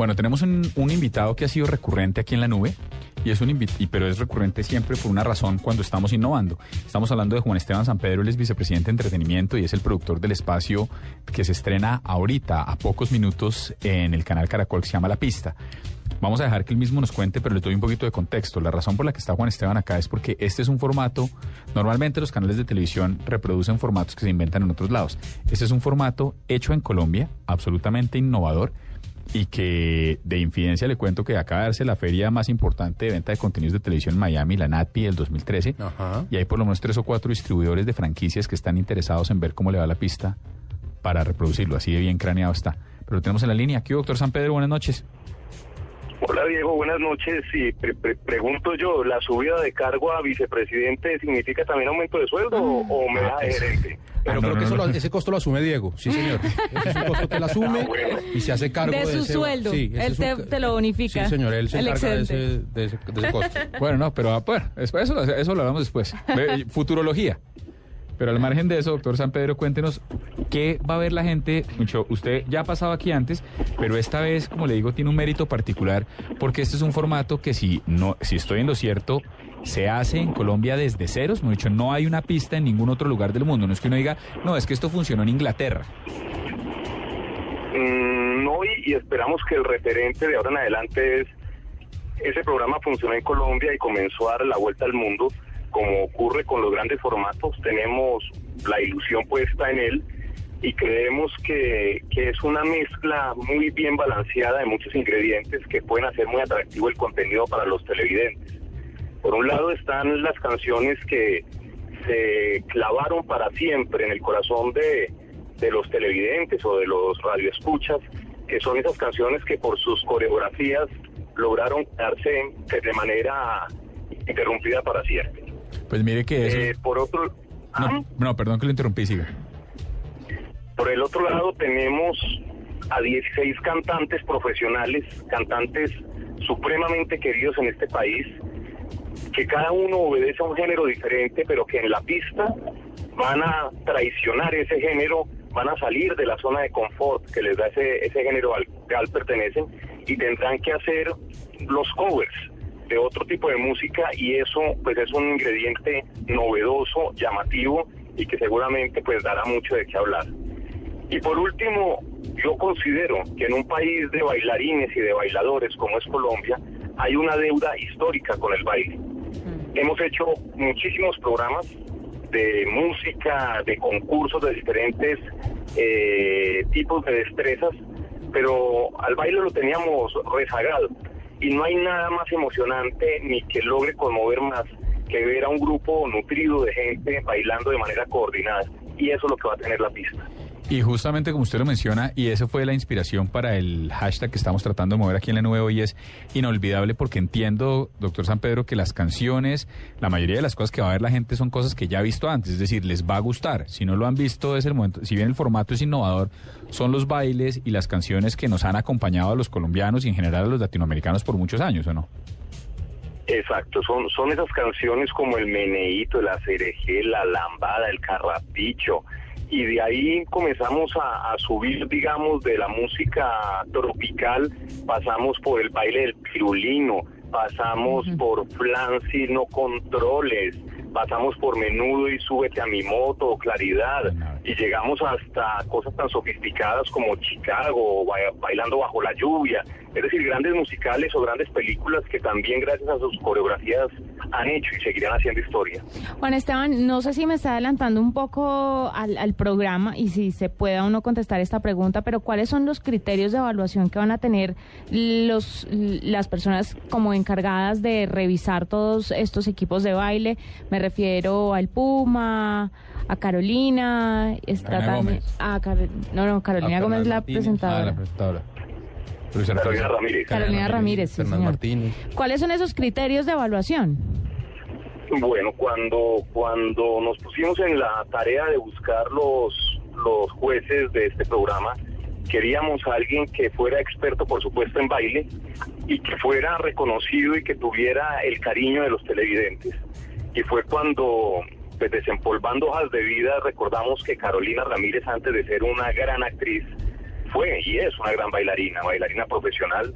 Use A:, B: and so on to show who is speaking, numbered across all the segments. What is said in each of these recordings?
A: Bueno, tenemos un, invitado que ha sido recurrente aquí en la nube. Y es un y- pero es recurrente siempre por una razón cuando estamos innovando. Estamos hablando de Juan Esteban San Pedro, él es vicepresidente de entretenimiento y es el productor del espacio que se estrena ahorita, a pocos minutos, en el canal Caracol que se llama La Pista. Vamos a dejar que él mismo nos cuente, pero le doy un poquito de contexto. La razón por la que está Juan Esteban acá es porque este es un formato, normalmente los canales de televisión reproducen formatos que se inventan en otros lados. Este es un formato hecho en Colombia, absolutamente innovador, y que de infidencia le cuento que acaba de darse la feria más importante de venta de contenidos de televisión en Miami, la NATPI del 2013,
B: Ajá.
A: y hay por lo menos tres o cuatro distribuidores de franquicias que están interesados en ver cómo le va la pista para reproducirlo, así de bien craneado está. Pero lo tenemos en la línea. Aquí, doctor San Pedro, buenas noches.
C: Hola Diego, buenas noches. Y pre- pre- pregunto yo, ¿la subida de cargo a vicepresidente significa también aumento de sueldo o, o me da de gerente?
B: Pero
A: Ah, no,
B: creo
A: no,
B: que eso
A: no.
B: lo- ese costo lo asume Diego, sí señor. Ese es un costo que él asume
C: Ah, bueno.
B: y se hace cargo
D: De
B: de,
D: su
B: ese-
D: sueldo.
B: Sí,
D: Él te-
B: un-
D: te lo bonifica.
B: Sí señor, él se
D: El
B: encarga de ese, de, ese, de ese costo.
A: Bueno, no, pero ah, bueno, eso, eso, eso lo hablamos después. Futurología. Pero al margen de eso, doctor San Pedro, cuéntenos qué va a ver la gente. Mucho, usted ya ha pasado aquí antes, pero esta vez, como le digo, tiene un mérito particular porque este es un formato que si no, si estoy en lo cierto, se hace en Colombia desde ceros. Hemos dicho, no hay una pista en ningún otro lugar del mundo. No es que uno diga, no, es que esto funcionó en Inglaterra.
C: Mm, no, y, y esperamos que el referente de ahora en adelante es, ese programa funcionó en Colombia y comenzó a dar la vuelta al mundo, como ocurre con los grandes formatos, tenemos la ilusión puesta en él y creemos que, que es una mezcla muy bien balanceada de muchos ingredientes que pueden hacer muy atractivo el contenido para los televidentes. Por un lado están las canciones que se clavaron para siempre en el corazón de, de los televidentes o de los radioescuchas, que son esas canciones que por sus coreografías lograron quedarse de manera interrumpida para siempre.
A: Pues mire que eso...
C: Eh, por otro, ¿Ah?
A: no, no, perdón que lo interrumpí, siga.
C: Por el otro lado tenemos a 16 cantantes profesionales, cantantes supremamente queridos en este país, que cada uno obedece a un género diferente, pero que en la pista van a traicionar ese género, van a salir de la zona de confort que les da ese, ese género al cual pertenecen y tendrán que hacer los covers de otro tipo de música y eso pues es un ingrediente novedoso, llamativo y que seguramente pues dará mucho de qué hablar. Y por último, yo considero que en un país de bailarines y de bailadores como es Colombia, hay una deuda histórica con el baile. Hemos hecho muchísimos programas de música, de concursos de diferentes eh, tipos de destrezas, pero al baile lo teníamos rezagado. Y no hay nada más emocionante ni que logre conmover más que ver a un grupo nutrido de gente bailando de manera coordinada. Y eso es lo que va a tener la pista.
A: Y justamente como usted lo menciona, y esa fue la inspiración para el hashtag que estamos tratando de mover aquí en la nube hoy, es inolvidable porque entiendo, doctor San Pedro, que las canciones, la mayoría de las cosas que va a ver la gente son cosas que ya ha visto antes, es decir, les va a gustar. Si no lo han visto, es el momento, si bien el formato es innovador, son los bailes y las canciones que nos han acompañado a los colombianos y en general a los latinoamericanos por muchos años, ¿o no?
C: Exacto, son, son esas canciones como el meneíto, la cereje, la lambada, el carrapicho, y de ahí comenzamos a, a, subir, digamos, de la música tropical, pasamos por el baile del pirulino, pasamos uh -huh. por Flancy No Controles, pasamos por Menudo y Súbete a mi moto, Claridad, y llegamos hasta cosas tan sofisticadas como Chicago, Bailando bajo la lluvia, es decir, grandes musicales o grandes películas que también gracias a sus coreografías han hecho y seguirán haciendo historia.
D: Juan Esteban, no sé si me está adelantando un poco al, al programa y si se pueda uno contestar esta pregunta, pero ¿cuáles son los criterios de evaluación que van a tener los, las personas como encargadas de revisar todos estos equipos de baile? Me refiero al Puma, a Carolina, está
A: Carolina
D: también
A: Gómez.
D: a Car- no, no, Carolina
B: A
D: Gómez la
B: Martínez.
D: presentadora.
B: Ah, la presentadora.
C: Carolina
A: refiere-
C: Ramírez.
D: Carolina Ramírez, sí, señor.
B: Martínez.
D: ¿Cuáles son esos criterios de evaluación?
C: Bueno, cuando, cuando nos pusimos en la tarea de buscar los, los jueces de este programa, queríamos a alguien que fuera experto, por supuesto, en baile y que fuera reconocido y que tuviera el cariño de los televidentes. Y fue cuando, pues, desempolvando hojas de vida, recordamos que Carolina Ramírez, antes de ser una gran actriz, fue y es una gran bailarina, bailarina profesional.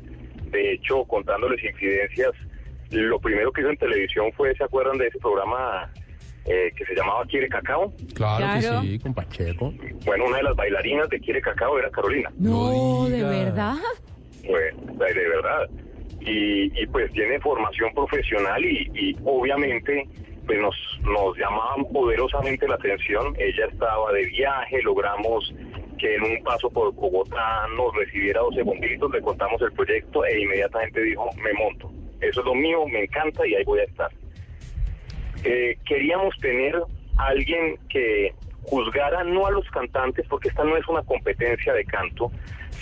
C: De hecho, contándoles infidencias, lo primero que hizo en televisión fue, ¿se acuerdan de ese programa eh, que se llamaba Quiere Cacao?
B: Claro,
D: Claro.
B: que sí, con Pacheco.
C: Bueno, una de las bailarinas de Quiere Cacao era Carolina.
D: No, de verdad.
C: Bueno, de de verdad. Y, y, pues tiene formación profesional y, y obviamente pues nos, nos llamaban poderosamente la atención. Ella estaba de viaje, logramos que en un paso por Bogotá nos recibiera 12 bombitos, le contamos el proyecto e inmediatamente dijo, me monto. Eso es lo mío, me encanta y ahí voy a estar. Eh, queríamos tener alguien que juzgara no a los cantantes, porque esta no es una competencia de canto,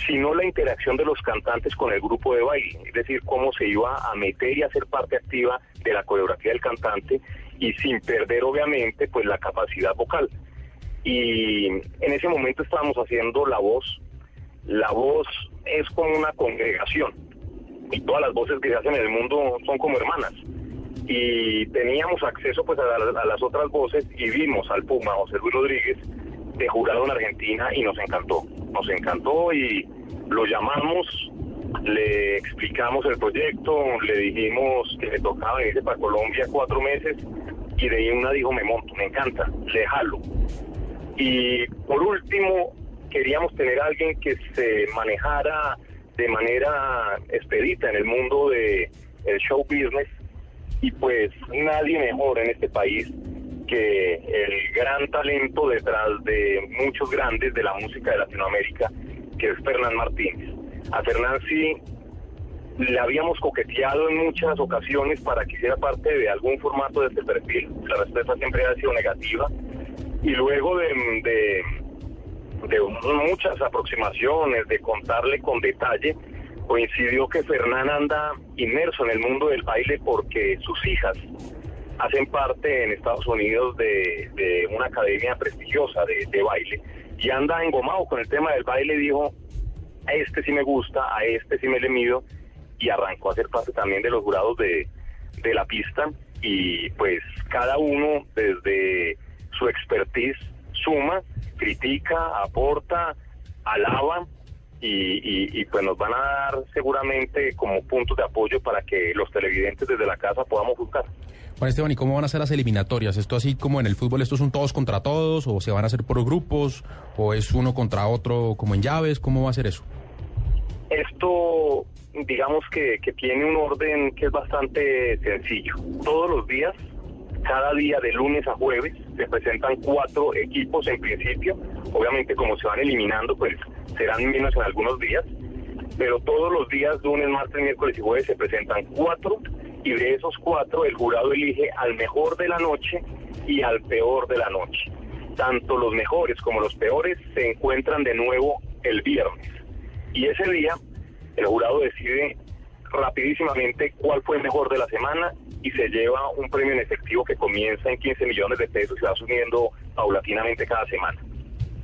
C: sino la interacción de los cantantes con el grupo de baile, es decir, cómo se iba a meter y a ser parte activa de la coreografía del cantante y sin perder obviamente pues la capacidad vocal. Y en ese momento estábamos haciendo la voz. La voz es como una congregación y todas las voces que se hacen en el mundo son como hermanas y teníamos acceso pues a, la- a las otras voces y vimos al Puma José Luis Rodríguez de jurado en Argentina y nos encantó, nos encantó y lo llamamos, le explicamos el proyecto, le dijimos que le tocaba venirse para Colombia cuatro meses y de ahí una dijo me monto, me encanta, le jalo. Y por último, queríamos tener a alguien que se manejara de manera expedita en el mundo de el show business y pues nadie mejor en este país que el gran talento detrás de muchos grandes de la música de Latinoamérica, que es Fernán Martínez. A Fernán sí le habíamos coqueteado en muchas ocasiones para que hiciera parte de algún formato de este perfil. La respuesta siempre ha sido negativa. Y luego de, de, de muchas aproximaciones, de contarle con detalle, coincidió que Fernán anda inmerso en el mundo del baile porque sus hijas hacen parte en Estados Unidos de, de una academia prestigiosa de, de baile y anda engomado con el tema del baile dijo, a este sí me gusta, a este sí me le mido y arrancó a ser parte también de los jurados de, de la pista y pues cada uno desde su expertise suma, critica, aporta, alaba y, y, y, pues nos van a dar seguramente como puntos de apoyo para que los televidentes desde la casa podamos buscar.
B: Juan Esteban, ¿y cómo van a ser las eliminatorias? ¿Esto así como en el fútbol, estos son todos contra todos o se van a hacer por grupos o es uno contra otro como en llaves? ¿Cómo va a ser eso?
C: Esto, digamos que, que tiene un orden que es bastante sencillo. Todos los días, cada día de lunes a jueves, se presentan cuatro equipos en principio. Obviamente como se van eliminando, pues serán menos en algunos días. Pero todos los días, lunes, martes, miércoles y jueves, se presentan cuatro y de esos cuatro el jurado elige al mejor de la noche y al peor de la noche. Tanto los mejores como los peores se encuentran de nuevo el viernes. Y ese día el jurado decide rapidísimamente cuál fue el mejor de la semana y se lleva un premio en efectivo que comienza en 15 millones de pesos y se va subiendo paulatinamente cada semana.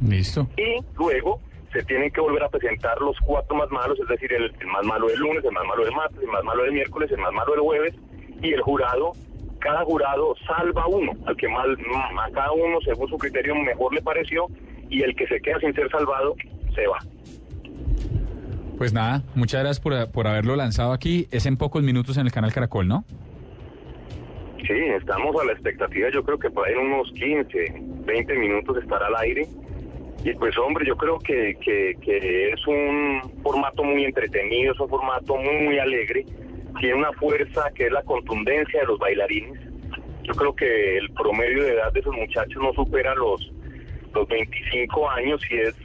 A: Listo.
C: Y luego se tienen que volver a presentar los cuatro más malos, es decir, el, el, más malo del lunes, el más malo del martes, el más malo del miércoles, el más malo del jueves, y el jurado, cada jurado salva uno, al que más, a cada uno según su criterio mejor le pareció, y el que se queda sin ser salvado, se va.
A: Pues nada, muchas gracias por, por haberlo lanzado aquí. Es en pocos minutos en el canal Caracol, ¿no?
C: Sí, estamos a la expectativa, yo creo que por ahí en unos 15, 20 minutos estará al aire. Y pues hombre, yo creo que, que, es un formato muy entretenido, es un formato muy, muy alegre, tiene una fuerza que es la contundencia de los bailarines. Yo creo que el promedio de edad de esos muchachos no supera los, los 25 años y es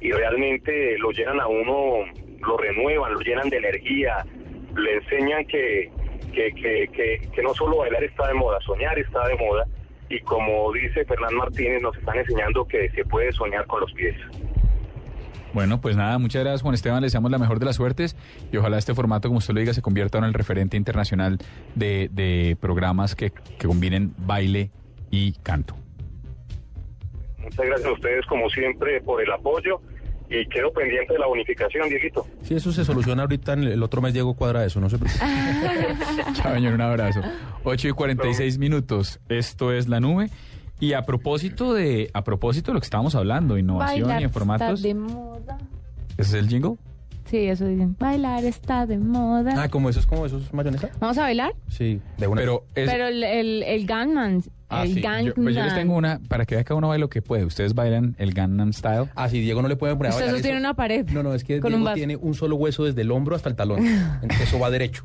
C: y realmente lo llenan a uno, lo renuevan, lo llenan de energía, le enseñan que, que, que, que, que no solo bailar está de moda, soñar está de moda y como dice Fernán Martínez, nos están enseñando que se puede soñar con los pies.
A: Bueno, pues nada, muchas gracias Juan Esteban, le deseamos la mejor de las suertes y ojalá este formato, como usted lo diga, se convierta en el referente internacional de, de programas que, que combinen baile y canto.
C: Muchas gracias a ustedes, como siempre, por el apoyo y quedo pendiente de la bonificación, Dieguito.
B: Si eso se soluciona ahorita, en el otro mes Diego cuadra eso, no se preocupe.
A: Chao, señor, un abrazo. 8 y 46 minutos, esto es La Nube. Y a propósito de a propósito de lo que estábamos hablando, innovación
D: Bailar
A: y en formatos...
D: está de moda.
A: ¿Ese es el jingle?
D: Sí, eso dicen. Bailar está de moda.
B: Ah, como eso es como eso es mayonesa.
D: ¿Vamos a bailar?
B: Sí, de una.
A: Pero es...
D: Pero el, el, el Gunman,
A: Ah,
D: el
A: sí.
D: Gangnam.
A: Yo, pues yo les tengo una, para que vea cada uno baile lo que puede. Ustedes bailan el Gangnam Style.
B: Ah, sí, Diego no le puede poner a
D: Usted
B: bailar
D: sostiene
B: eso.
D: una pared
B: No, no, es que
D: un
B: Diego tiene un solo hueso desde el hombro hasta el talón. Eso va derecho.